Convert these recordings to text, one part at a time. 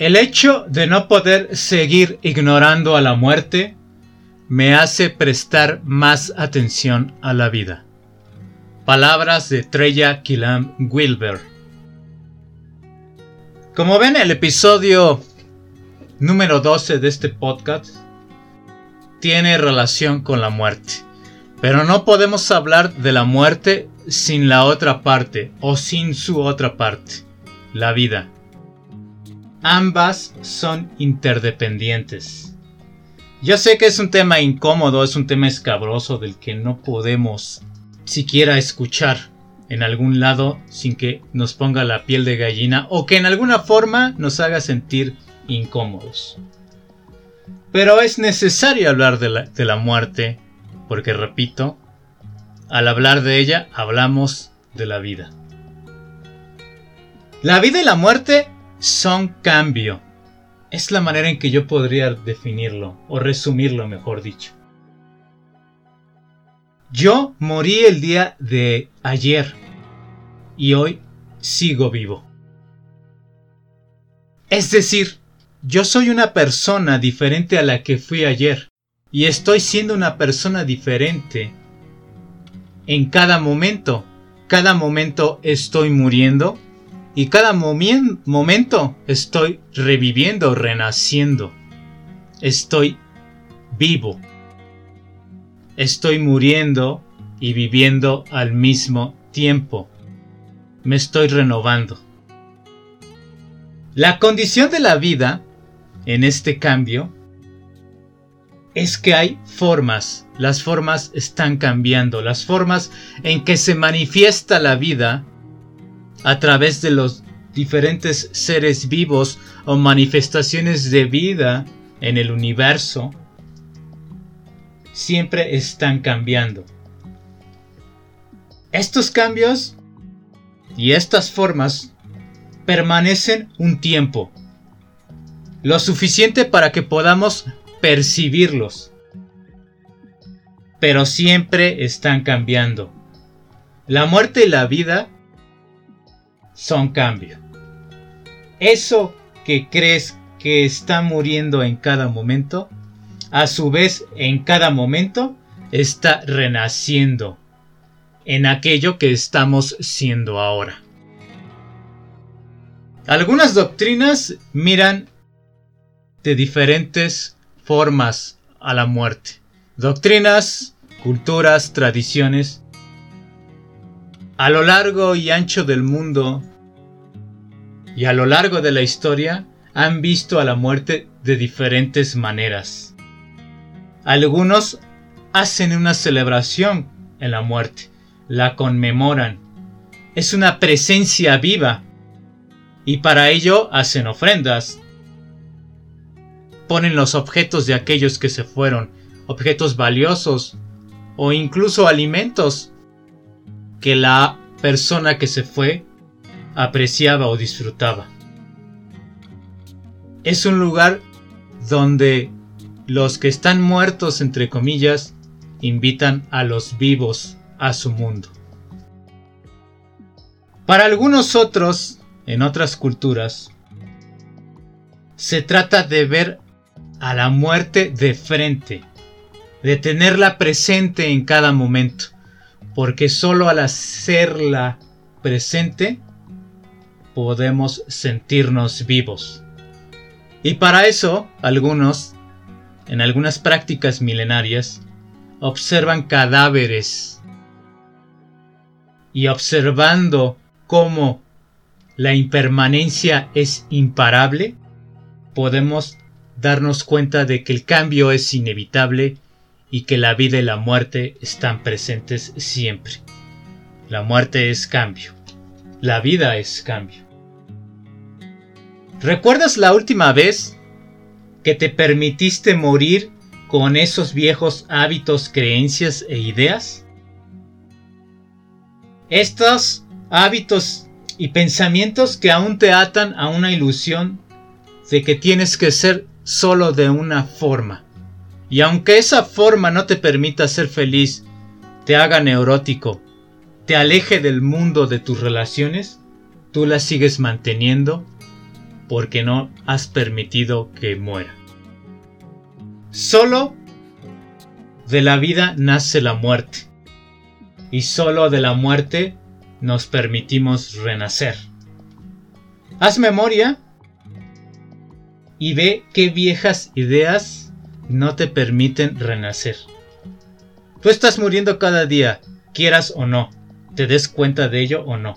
El hecho de no poder seguir ignorando a la muerte me hace prestar más atención a la vida. Palabras de Treya Kilam Wilber. Como ven, el episodio número 12 de este podcast tiene relación con la muerte. Pero no podemos hablar de la muerte sin la otra parte o sin su otra parte, la vida. Ambas son interdependientes. Yo sé que es un tema incómodo, es un tema escabroso del que no podemos siquiera escuchar en algún lado sin que nos ponga la piel de gallina o que en alguna forma nos haga sentir incómodos. Pero es necesario hablar de la, de la muerte porque, repito, al hablar de ella hablamos de la vida. La vida y la muerte son cambio. Es la manera en que yo podría definirlo, o resumirlo mejor dicho. Yo morí el día de ayer y hoy sigo vivo. Es decir, yo soy una persona diferente a la que fui ayer y estoy siendo una persona diferente en cada momento. Cada momento estoy muriendo y cada momento estoy reviviendo, renaciendo. Estoy vivo. Estoy muriendo y viviendo al mismo tiempo. Me estoy renovando. La condición de la vida en este cambio es que hay formas, las formas están cambiando, las formas en que se manifiesta la vida a través de los diferentes seres vivos o manifestaciones de vida en el universo, siempre están cambiando. Estos cambios y estas formas permanecen un tiempo, lo suficiente para que podamos percibirlos, pero siempre están cambiando. La muerte y la vida son cambio. Eso que crees que está muriendo en cada momento, a su vez en cada momento está renaciendo en aquello que estamos siendo ahora. Algunas doctrinas miran de diferentes formas a la muerte. Doctrinas, culturas, tradiciones. A lo largo y ancho del mundo y a lo largo de la historia han visto a la muerte de diferentes maneras. Algunos hacen una celebración en la muerte, la conmemoran. Es una presencia viva y para ello hacen ofrendas. Ponen los objetos de aquellos que se fueron, objetos valiosos o incluso alimentos que la persona que se fue apreciaba o disfrutaba. Es un lugar donde los que están muertos, entre comillas, invitan a los vivos a su mundo. Para algunos otros, en otras culturas, se trata de ver a la muerte de frente, de tenerla presente en cada momento, porque solo al hacerla presente podemos sentirnos vivos. Y para eso, algunos, en algunas prácticas milenarias, observan cadáveres. Y observando cómo la impermanencia es imparable, podemos darnos cuenta de que el cambio es inevitable y que la vida y la muerte están presentes siempre. La muerte es cambio. La vida es cambio. ¿Recuerdas la última vez que te permitiste morir con esos viejos hábitos, creencias e ideas? Estos hábitos y pensamientos que aún te atan a una ilusión de que tienes que ser solo de una forma. Y aunque esa forma no te permita ser feliz, te haga neurótico, te aleje del mundo de tus relaciones, tú las sigues manteniendo porque no has permitido que muera. Solo de la vida nace la muerte y solo de la muerte nos permitimos renacer. Haz memoria y ve qué viejas ideas no te permiten renacer. Tú estás muriendo cada día, quieras o no, te des cuenta de ello o no.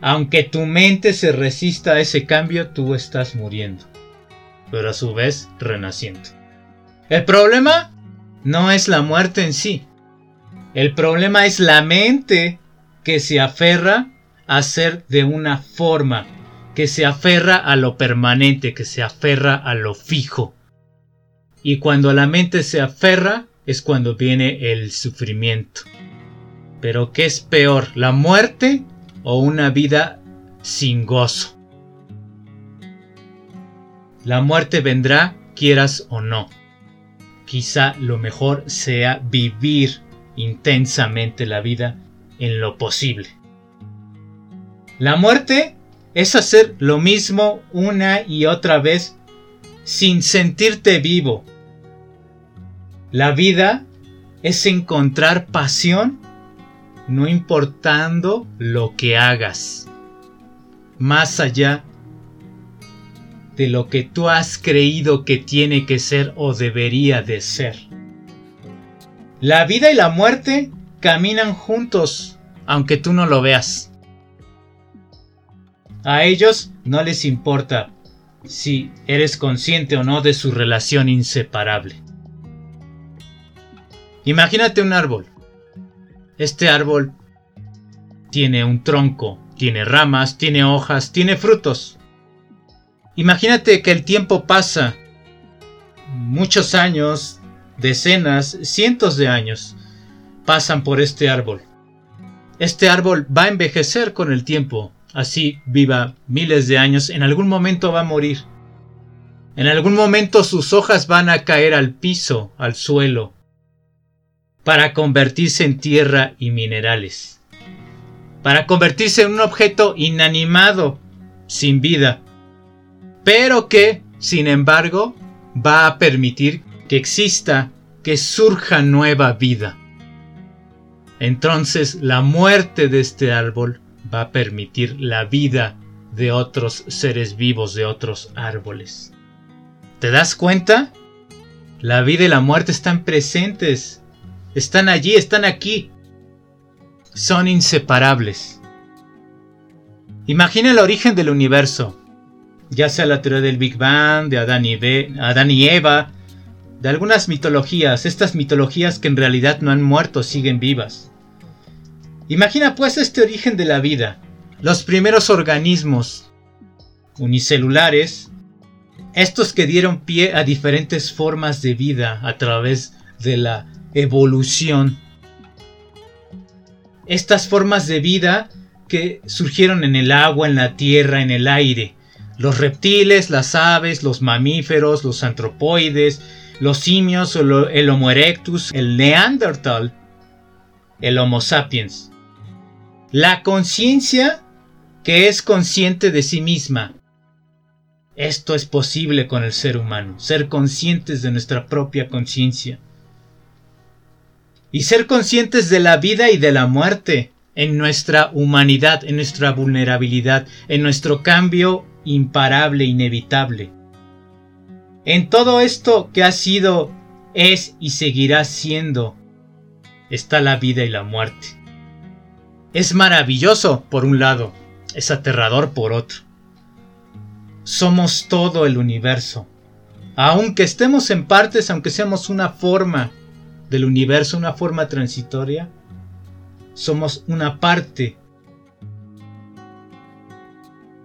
Aunque tu mente se resista a ese cambio, tú estás muriendo, pero a su vez renaciendo. El problema no es la muerte en sí, el problema es la mente que se aferra a ser de una forma, que se aferra a lo permanente, que se aferra a lo fijo. Y cuando la mente se aferra es cuando viene el sufrimiento. Pero ¿qué es peor, la muerte o una vida sin gozo? La muerte vendrá quieras o no. Quizá lo mejor sea vivir intensamente la vida en lo posible. La muerte es hacer lo mismo una y otra vez sin sentirte vivo. La vida es encontrar pasión no importando lo que hagas, más allá de lo que tú has creído que tiene que ser o debería de ser. La vida y la muerte caminan juntos, aunque tú no lo veas. A ellos no les importa si eres consciente o no de su relación inseparable. Imagínate un árbol. Este árbol tiene un tronco, tiene ramas, tiene hojas, tiene frutos. Imagínate que el tiempo pasa, muchos años, decenas, cientos de años pasan por este árbol. Este árbol va a envejecer con el tiempo, así viva miles de años, en algún momento va a morir. En algún momento sus hojas van a caer al piso, al suelo, para convertirse en tierra y minerales, para convertirse en un objeto inanimado, sin vida, pero que, sin embargo, va a permitir que exista, que surja nueva vida. Entonces la muerte de este árbol va a permitir la vida de otros seres vivos, de otros árboles. ¿Te das cuenta? La vida y la muerte están presentes, están allí, están aquí. Son inseparables. Imagina el origen del universo, ya sea la teoría del Big Bang, de Adán y, Adán y Eva, de algunas mitologías, estas mitologías que en realidad no han muerto, siguen vivas. Imagina pues este origen de la vida, los primeros organismos unicelulares, estos que dieron pie a diferentes formas de vida a través de la evolución. Estas formas de vida que surgieron en el agua, en la tierra, en el aire. Los reptiles, las aves, los mamíferos, los antropoides, los simios, el Homo erectus, el Neandertal, el Homo sapiens. La conciencia que es consciente de sí misma. Esto es posible con el ser humano, ser conscientes de nuestra propia conciencia. Y ser conscientes de la vida y de la muerte, en nuestra humanidad, en nuestra vulnerabilidad, en nuestro cambio imparable, inevitable. En todo esto que ha sido, es y seguirá siendo, está la vida y la muerte. Es maravilloso por un lado, es aterrador por otro. Somos todo el universo. Aunque estemos en partes, aunque seamos una forma del universo, una forma transitoria, somos una parte.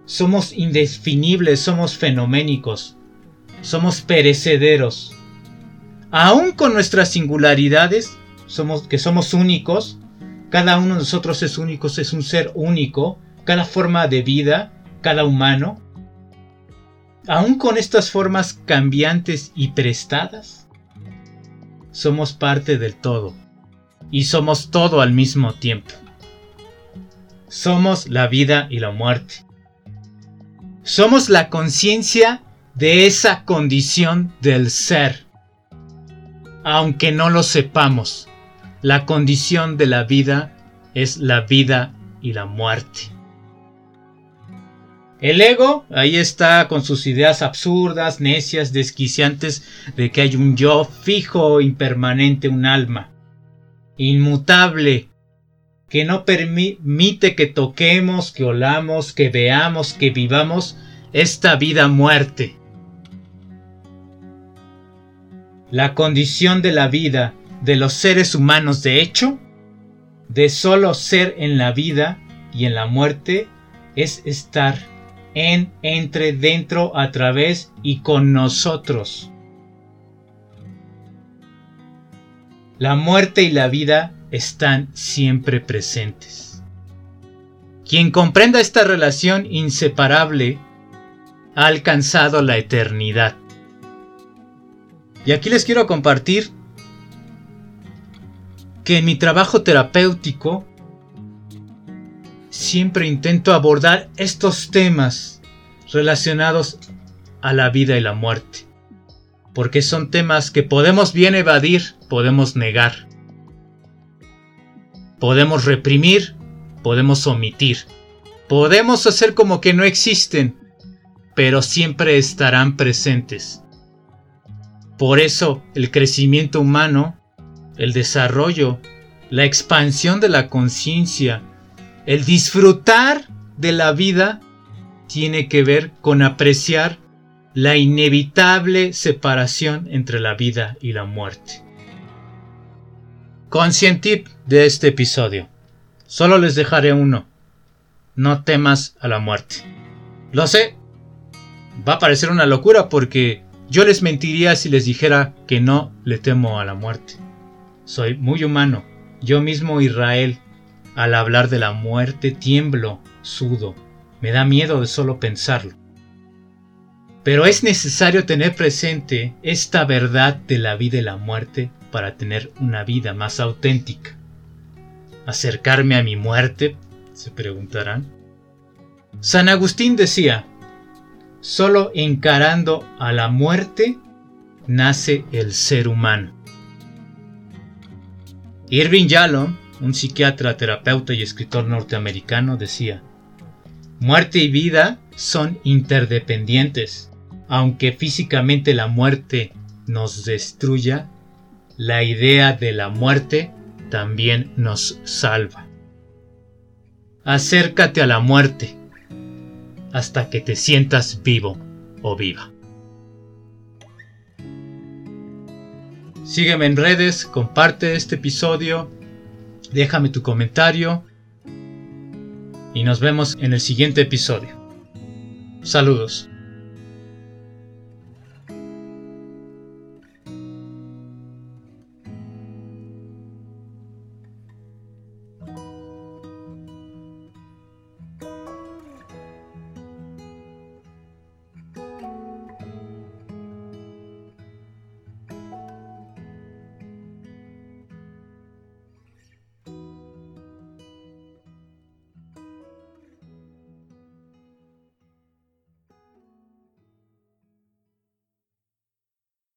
Somos indefinibles, somos fenoménicos, somos perecederos. Aún con nuestras singularidades, somos, que somos únicos, cada uno de nosotros es único, es un ser único, cada forma de vida, cada humano. Aún con estas formas cambiantes y prestadas, somos parte del todo. Y somos todo al mismo tiempo. Somos la vida y la muerte. Somos la conciencia de esa condición del ser. Aunque no lo sepamos, la condición de la vida es la vida y la muerte. El ego, ahí está con sus ideas absurdas, necias, desquiciantes de que hay un yo fijo, impermanente, un alma, inmutable, que no permite que toquemos, que olamos, que veamos, que vivamos esta vida muerte. La condición de la vida de los seres humanos de hecho, de solo ser en la vida y en la muerte, es estar en, entre, dentro, a través y con nosotros. La muerte y la vida están siempre presentes. Quien comprenda esta relación inseparable ha alcanzado la eternidad. Y aquí les quiero compartir que en mi trabajo terapéutico siempre intento abordar estos temas relacionados a la vida y la muerte. Porque son temas que podemos bien evadir, podemos negar. Podemos reprimir, podemos omitir. Podemos hacer como que no existen, pero siempre estarán presentes. Por eso el crecimiento humano, el desarrollo, la expansión de la conciencia, el disfrutar de la vida tiene que ver con apreciar la inevitable separación entre la vida y la muerte. Conscientip de este episodio. Solo les dejaré uno. No temas a la muerte. Lo sé. Va a parecer una locura porque yo les mentiría si les dijera que no le temo a la muerte. Soy muy humano. Yo mismo Israel al hablar de la muerte tiemblo, sudo, me da miedo de solo pensarlo. Pero es necesario tener presente esta verdad de la vida y la muerte para tener una vida más auténtica. ¿Acercarme a mi muerte? se preguntarán. San Agustín decía, solo encarando a la muerte nace el ser humano. Irving Yalom un psiquiatra, terapeuta y escritor norteamericano, decía, Muerte y vida son interdependientes. Aunque físicamente la muerte nos destruya, la idea de la muerte también nos salva. Acércate a la muerte hasta que te sientas vivo o viva. Sígueme en redes, comparte este episodio déjame tu comentario y nos vemos en el siguiente episodio. Saludos.